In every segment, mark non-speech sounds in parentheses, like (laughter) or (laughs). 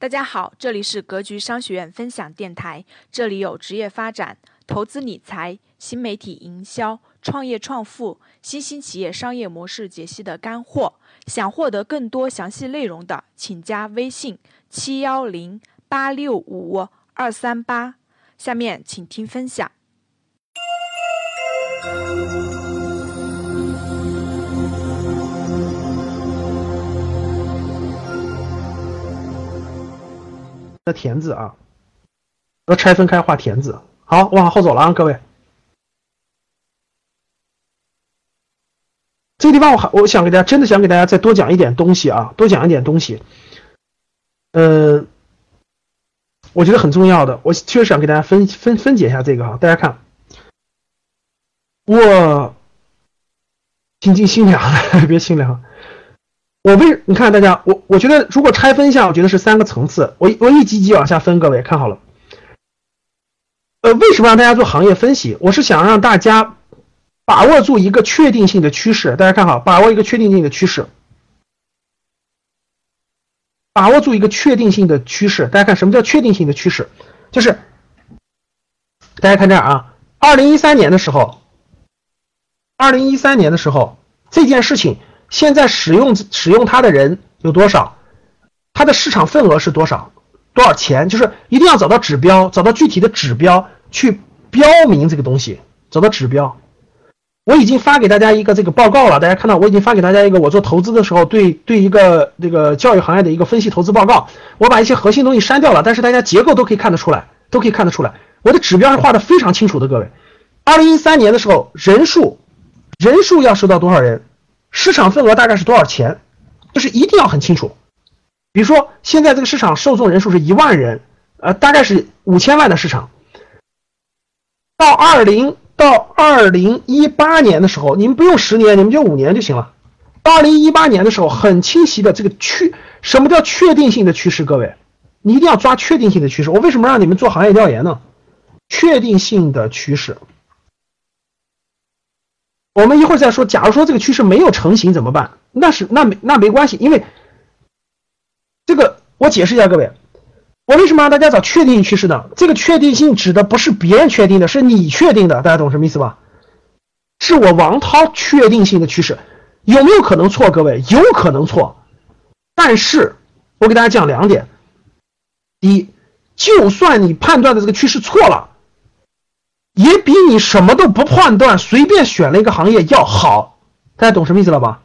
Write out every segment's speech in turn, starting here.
大家好，这里是格局商学院分享电台，这里有职业发展、投资理财、新媒体营销、创业创富、新兴企业商业模式解析的干货。想获得更多详细内容的，请加微信七幺零八六五二三八。下面请听分享。的田字啊，要拆分开画田字。好，我往后走了啊，各位。这个地方我还我想给大家真的想给大家再多讲一点东西啊，多讲一点东西。嗯，我觉得很重要的，我确实想给大家分分分解一下这个哈。大家看，我心静心凉，(laughs) 别心凉。我为你看大家，我我觉得如果拆分一下，我觉得是三个层次。我我一级级往下分，各位看好了。呃，为什么让大家做行业分析？我是想让大家把握住一个确定性的趋势。大家看好，把握一个确定性的趋势，把握住一个确定性的趋势。大家看什么叫确定性的趋势？就是大家看这儿啊，二零一三年的时候，二零一三年的时候这件事情。现在使用使用它的人有多少？它的市场份额是多少？多少钱？就是一定要找到指标，找到具体的指标去标明这个东西，找到指标。我已经发给大家一个这个报告了，大家看到我已经发给大家一个我做投资的时候对对一个这个教育行业的一个分析投资报告。我把一些核心东西删掉了，但是大家结构都可以看得出来，都可以看得出来。我的指标是画的非常清楚的，各位。二零一三年的时候，人数人数要收到多少人？市场份额大概是多少钱？就是一定要很清楚。比如说，现在这个市场受众人数是一万人，呃，大概是五千万的市场。到二零到二零一八年的时候，你们不用十年，你们就五年就行了。到二零一八年的时候，很清晰的这个趋，什么叫确定性的趋势？各位，你一定要抓确定性的趋势。我为什么让你们做行业调研呢？确定性的趋势。我们一会儿再说。假如说这个趋势没有成型怎么办？那是那没那没关系，因为这个我解释一下各位，我为什么让大家找确定性趋势呢？这个确定性指的不是别人确定的，是你确定的，大家懂什么意思吧？是我王涛确定性的趋势，有没有可能错？各位有可能错，但是我给大家讲两点：第一，就算你判断的这个趋势错了。也比你什么都不判断，随便选了一个行业要好，大家懂什么意思了吧？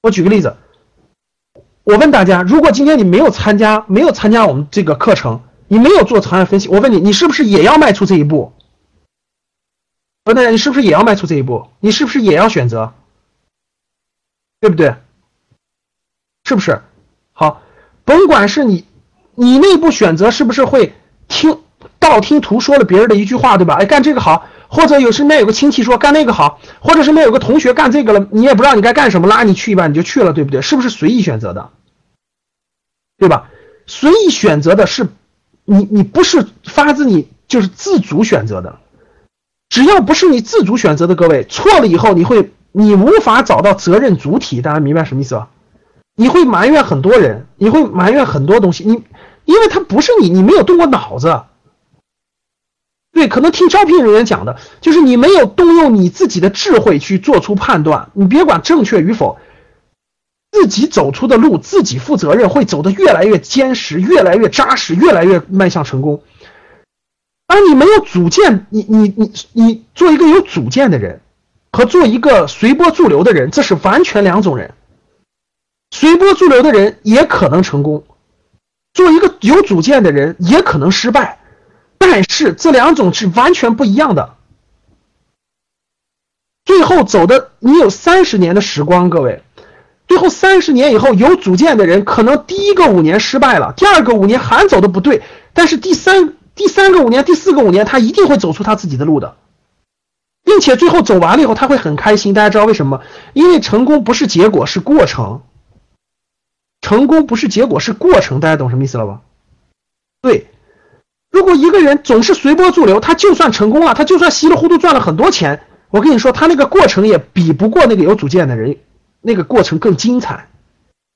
我举个例子，我问大家，如果今天你没有参加，没有参加我们这个课程，你没有做长远分析，我问你，你是不是也要迈出这一步？我问大家，你是不是也要迈出这一步？你是不是也要选择？对不对？是不是？好，甭管是你，你内部选择是不是会听？道听途说了别人的一句话，对吧？哎，干这个好，或者有身边有个亲戚说干那个好，或者身边有个同学干这个了，你也不知道你该干什么，拉你去一把你就去了，对不对？是不是随意选择的？对吧？随意选择的是你，你不是发自你就是自主选择的。只要不是你自主选择的，各位错了以后，你会你无法找到责任主体，大家明白什么意思吧？你会埋怨很多人，你会埋怨很多东西，你因为他不是你，你没有动过脑子。对，可能听招聘人员讲的，就是你没有动用你自己的智慧去做出判断，你别管正确与否，自己走出的路自己负责任，会走得越来越坚实，越来越扎实，越来越迈向成功。而你没有主见，你你你你做一个有主见的人，和做一个随波逐流的人，这是完全两种人。随波逐流的人也可能成功，做一个有主见的人也可能失败。但是这两种是完全不一样的。最后走的，你有三十年的时光，各位，最后三十年以后有主见的人，可能第一个五年失败了，第二个五年还走的不对，但是第三第三个五年、第四个五年，他一定会走出他自己的路的，并且最后走完了以后，他会很开心。大家知道为什么？因为成功不是结果，是过程。成功不是结果，是过程。大家懂什么意思了吧？对。如果一个人总是随波逐流，他就算成功了，他就算稀里糊涂赚了很多钱，我跟你说，他那个过程也比不过那个有主见的人，那个过程更精彩，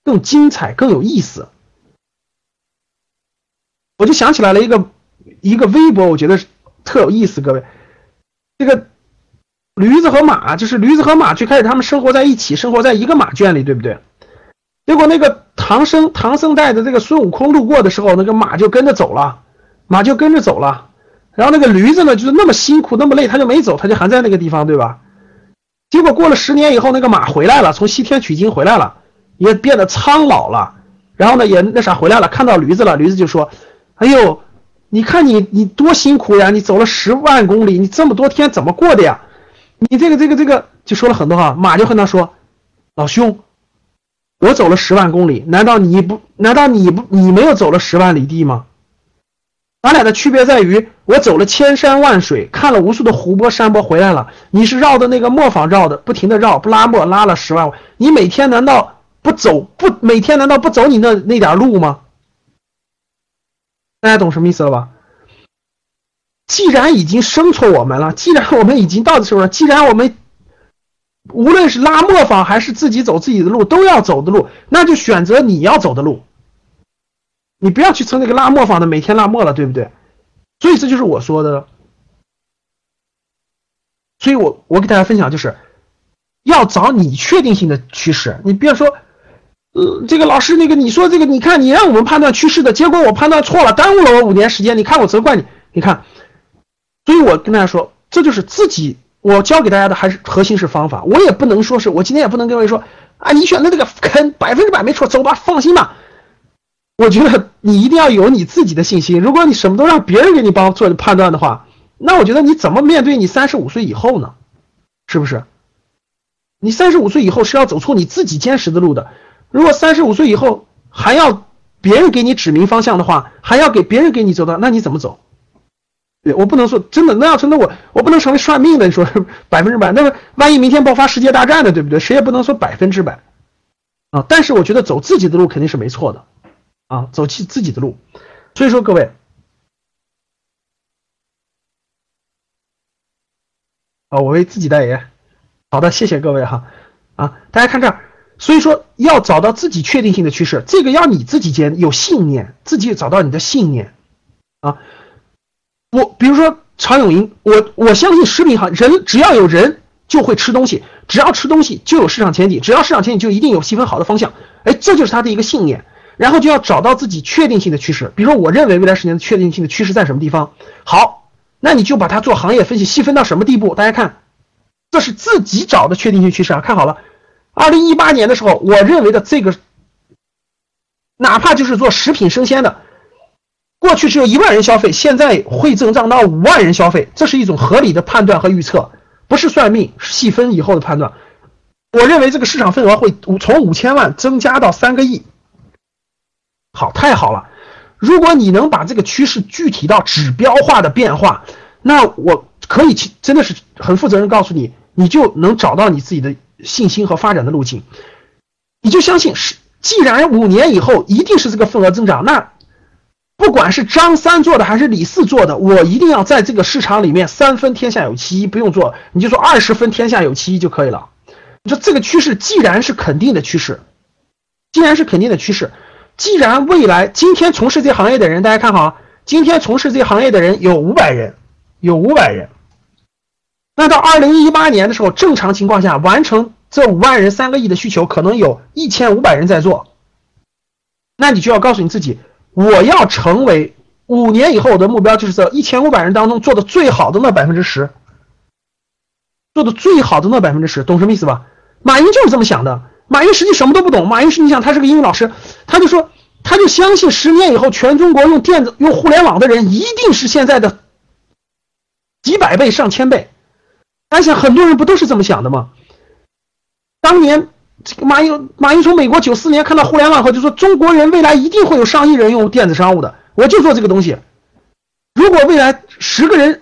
更精彩，更有意思。我就想起来了一个一个微博，我觉得特有意思，各位，这个驴子和马，就是驴子和马最开始他们生活在一起，生活在一个马圈里，对不对？结果那个唐僧唐僧带着这个孙悟空路过的时候，那个马就跟着走了，马就跟着走了。然后那个驴子呢，就是那么辛苦那么累，他就没走，他就还在那个地方，对吧？结果过了十年以后，那个马回来了，从西天取经回来了，也变得苍老了。然后呢，也那啥回来了，看到驴子了，驴子就说：“哎呦，你看你你多辛苦呀，你走了十万公里，你这么多天怎么过的呀？你这个这个这个，就说了很多话。马就跟他说：老兄。”我走了十万公里，难道你不？难道你不？你没有走了十万里地吗？咱俩的区别在于，我走了千山万水，看了无数的湖泊山坡回来了。你是绕的那个磨坊绕的，不停的绕，不拉磨拉了十万。你每天难道不走？不每天难道不走你那那点路吗？大家懂什么意思了吧？既然已经生错我们了，既然我们已经到的时候了，既然我们。无论是拉磨坊还是自己走自己的路，都要走的路，那就选择你要走的路。你不要去蹭那个拉磨坊的，每天拉磨了，对不对？所以这就是我说的。所以我我给大家分享就是，要找你确定性的趋势。你别说，呃，这个老师那个你说这个，你看你让我们判断趋势的结果，我判断错了，耽误了我五年时间。你看我责怪你，你看。所以我跟大家说，这就是自己。我教给大家的还是核心是方法，我也不能说是我今天也不能跟各位说啊，你选的这个坑百分之百没错，走吧，放心吧。我觉得你一定要有你自己的信心。如果你什么都让别人给你帮做判断的话，那我觉得你怎么面对你三十五岁以后呢？是不是？你三十五岁以后是要走出你自己坚实的路的。如果三十五岁以后还要别人给你指明方向的话，还要给别人给你走的，那你怎么走？对我不能说真的，那要真的我我不能成为算命的，你说 (laughs) 百分之百，那么万一明天爆发世界大战呢，对不对？谁也不能说百分之百啊。但是我觉得走自己的路肯定是没错的啊，走起自己的路。所以说各位，啊，我为自己代言。好的，谢谢各位哈啊，大家看这儿，所以说要找到自己确定性的趋势，这个要你自己坚有信念，自己找到你的信念啊。我比如说常永银，我我相信食品行人只要有人就会吃东西，只要吃东西就有市场前景，只要市场前景就一定有细分好的方向，哎，这就是他的一个信念。然后就要找到自己确定性的趋势，比如说我认为未来十年的确定性的趋势在什么地方？好，那你就把它做行业分析，细分到什么地步？大家看，这是自己找的确定性趋势啊！看好了，二零一八年的时候，我认为的这个，哪怕就是做食品生鲜的。过去只有一万人消费，现在会增长到五万人消费，这是一种合理的判断和预测，不是算命，是细分以后的判断。我认为这个市场份额会从五千万增加到三个亿。好，太好了！如果你能把这个趋势具体到指标化的变化，那我可以去真的是很负责任告诉你，你就能找到你自己的信心和发展的路径。你就相信是，既然五年以后一定是这个份额增长，那。不管是张三做的还是李四做的，我一定要在这个市场里面三分天下有其一，不用做，你就说二十分天下有其一就可以了。你说这个趋势既然是肯定的趋势，既然是肯定的趋势，既然未来今天从事这行业的人，大家看好，今天从事这行业的人有五百人，有五百人，那到二零一八年的时候，正常情况下完成这五万人三个亿的需求，可能有一千五百人在做，那你就要告诉你自己。我要成为五年以后我的目标就是这一千五百人当中做的最好的那百分之十，做的最好的那百分之十，懂什么意思吧？马云就是这么想的。马云实际什么都不懂，马云是你想他是个英语老师，他就说他就相信十年以后全中国用电子用互联网的人一定是现在的几百倍上千倍。而且很多人不都是这么想的吗？当年。这个马云，马云从美国九四年看到互联网后，就说中国人未来一定会有上亿人用电子商务的。我就做这个东西。如果未来十个人，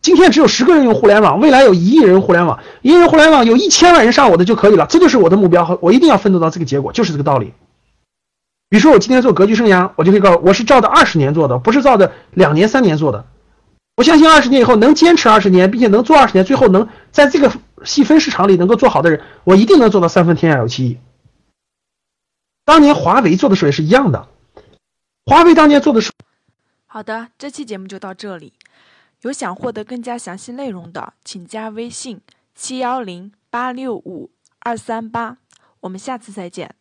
今天只有十个人用互联网，未来有一亿人互联网，一亿人互联网有一千万人上我的就可以了。这就是我的目标我一定要奋斗到这个结果，就是这个道理。比如说我今天做格局生涯，我就可以告诉我是照着二十年做的，不是照着两年三年做的。我相信二十年以后能坚持二十年，并且能做二十年，最后能在这个。细分市场里能够做好的人，我一定能做到三分天下有其一。当年华为做的时候也是一样的，华为当年做的时候，好的，这期节目就到这里。有想获得更加详细内容的，请加微信七幺零八六五二三八。我们下次再见。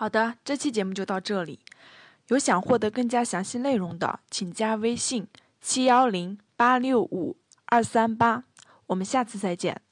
好的，这期节目就到这里。有想获得更加详细内容的，请加微信七幺零八六五二三八。我们下次再见。